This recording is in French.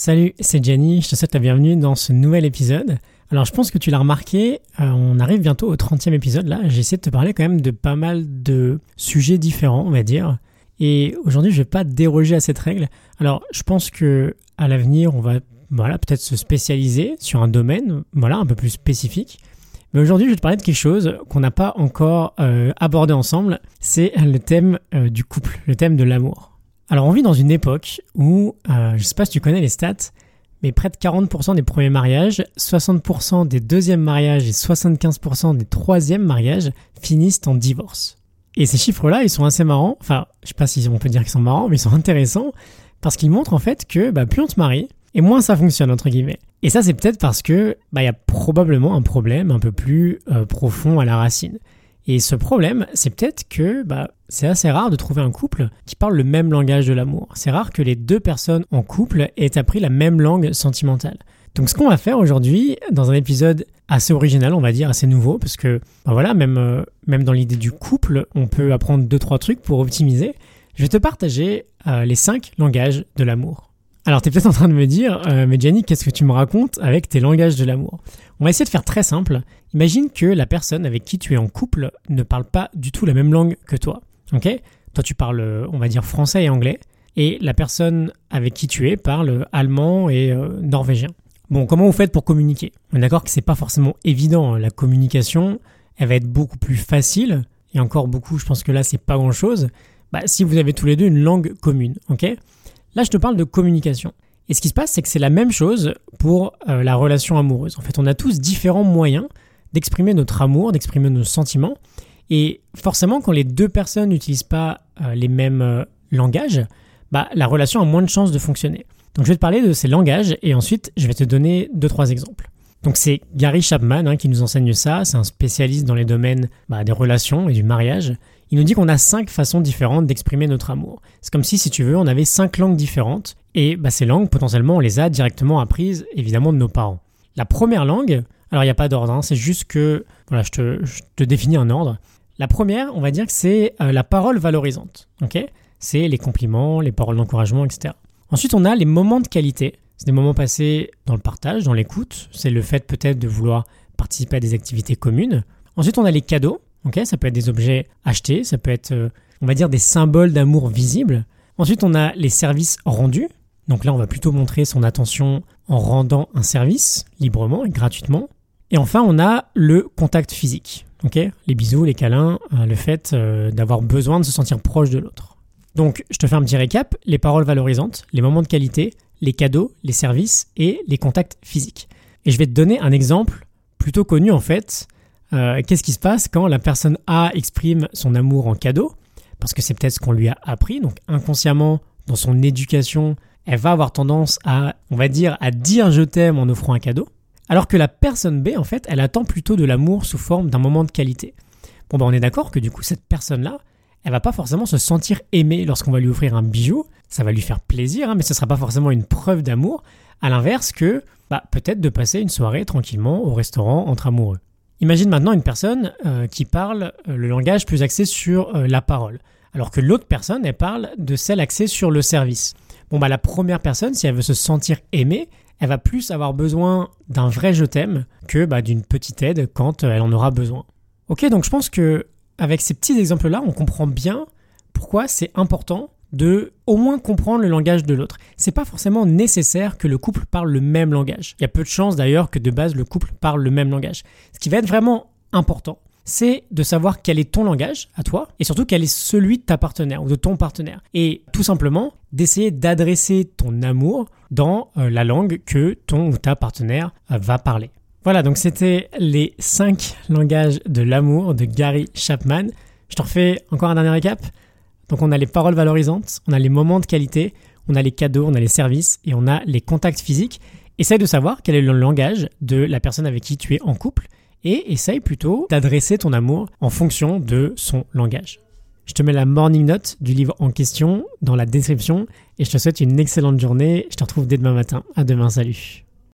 Salut, c'est Jenny, je te souhaite la bienvenue dans ce nouvel épisode. Alors je pense que tu l'as remarqué, euh, on arrive bientôt au 30e épisode là, j'essaie de te parler quand même de pas mal de sujets différents, on va dire. Et aujourd'hui, je vais pas déroger à cette règle. Alors, je pense que à l'avenir, on va voilà, peut-être se spécialiser sur un domaine, voilà, un peu plus spécifique. Mais aujourd'hui, je vais te parler de quelque chose qu'on n'a pas encore euh, abordé ensemble, c'est le thème euh, du couple, le thème de l'amour. Alors on vit dans une époque où, euh, je sais pas si tu connais les stats, mais près de 40% des premiers mariages, 60% des deuxièmes mariages et 75% des troisièmes mariages finissent en divorce. Et ces chiffres-là, ils sont assez marrants. Enfin, je sais pas si on peut dire qu'ils sont marrants, mais ils sont intéressants parce qu'ils montrent en fait que bah, plus on se marie, et moins ça fonctionne entre guillemets. Et ça, c'est peut-être parce que bah, il y a probablement un problème un peu plus euh, profond à la racine. Et ce problème, c'est peut-être que bah, c'est assez rare de trouver un couple qui parle le même langage de l'amour. C'est rare que les deux personnes en couple aient appris la même langue sentimentale. Donc ce qu'on va faire aujourd'hui, dans un épisode assez original, on va dire, assez nouveau, parce que bah voilà, même, euh, même dans l'idée du couple, on peut apprendre deux trois trucs pour optimiser. Je vais te partager euh, les cinq langages de l'amour. Alors, tu es peut-être en train de me dire, euh, mais Jenny, qu'est-ce que tu me racontes avec tes langages de l'amour? On va essayer de faire très simple. Imagine que la personne avec qui tu es en couple ne parle pas du tout la même langue que toi. Ok? Toi, tu parles, euh, on va dire, français et anglais. Et la personne avec qui tu es parle allemand et euh, norvégien. Bon, comment vous faites pour communiquer? On est d'accord que c'est pas forcément évident. Hein. La communication, elle va être beaucoup plus facile. Et encore beaucoup, je pense que là, c'est pas grand chose. Bah, si vous avez tous les deux une langue commune. Ok? Là, je te parle de communication. Et ce qui se passe, c'est que c'est la même chose pour euh, la relation amoureuse. En fait, on a tous différents moyens d'exprimer notre amour, d'exprimer nos sentiments. Et forcément, quand les deux personnes n'utilisent pas euh, les mêmes euh, langages, bah, la relation a moins de chances de fonctionner. Donc je vais te parler de ces langages et ensuite je vais te donner deux, trois exemples. Donc c'est Gary Chapman hein, qui nous enseigne ça, c'est un spécialiste dans les domaines bah, des relations et du mariage. Il nous dit qu'on a cinq façons différentes d'exprimer notre amour. C'est comme si, si tu veux, on avait cinq langues différentes, et bah, ces langues, potentiellement, on les a directement apprises, évidemment, de nos parents. La première langue, alors il n'y a pas d'ordre, hein, c'est juste que, voilà, je te, définis un ordre. La première, on va dire que c'est euh, la parole valorisante, ok? C'est les compliments, les paroles d'encouragement, etc. Ensuite, on a les moments de qualité. C'est des moments passés dans le partage, dans l'écoute. C'est le fait peut-être de vouloir participer à des activités communes. Ensuite, on a les cadeaux ça peut être des objets achetés, ça peut être, euh, on va dire, des symboles d'amour visibles. Ensuite, on a les services rendus. Donc là, on va plutôt montrer son attention en rendant un service librement et gratuitement. Et enfin, on a le contact physique. les bisous, les câlins, euh, le fait euh, d'avoir besoin de se sentir proche de l'autre. Donc, je te fais un petit récap les paroles valorisantes, les moments de qualité, les cadeaux, les services et les contacts physiques. Et je vais te donner un exemple plutôt connu en fait euh, qu'est-ce qui se passe quand la personne A exprime son amour en cadeau? Parce que c'est peut-être ce qu'on lui a appris, donc inconsciemment, dans son éducation, elle va avoir tendance à, on va dire, à dire je t'aime en offrant un cadeau. Alors que la personne B, en fait, elle attend plutôt de l'amour sous forme d'un moment de qualité. Bon, ben on est d'accord que du coup, cette personne-là, elle va pas forcément se sentir aimée lorsqu'on va lui offrir un bijou. Ça va lui faire plaisir, hein, mais ce sera pas forcément une preuve d'amour. À l'inverse que, bah, peut-être de passer une soirée tranquillement au restaurant entre amoureux. Imagine maintenant une personne euh, qui parle euh, le langage plus axé sur euh, la parole, alors que l'autre personne, elle parle de celle axée sur le service. Bon, bah la première personne, si elle veut se sentir aimée, elle va plus avoir besoin d'un vrai je t'aime que bah, d'une petite aide quand elle en aura besoin. Ok, donc je pense que avec ces petits exemples-là, on comprend bien pourquoi c'est important de au moins comprendre le langage de l'autre. C'est pas forcément nécessaire que le couple parle le même langage. Il y a peu de chances d'ailleurs que de base le couple parle le même langage. Ce qui va être vraiment important, c'est de savoir quel est ton langage à toi et surtout quel est celui de ta partenaire ou de ton partenaire. Et tout simplement d'essayer d'adresser ton amour dans euh, la langue que ton ou ta partenaire euh, va parler. Voilà, donc c'était les 5 langages de l'amour de Gary Chapman. Je te refais encore un dernier récap. Donc on a les paroles valorisantes, on a les moments de qualité, on a les cadeaux, on a les services et on a les contacts physiques. Essaye de savoir quel est le langage de la personne avec qui tu es en couple et essaye plutôt d'adresser ton amour en fonction de son langage. Je te mets la morning note du livre en question dans la description et je te souhaite une excellente journée. Je te retrouve dès demain matin. À demain, salut.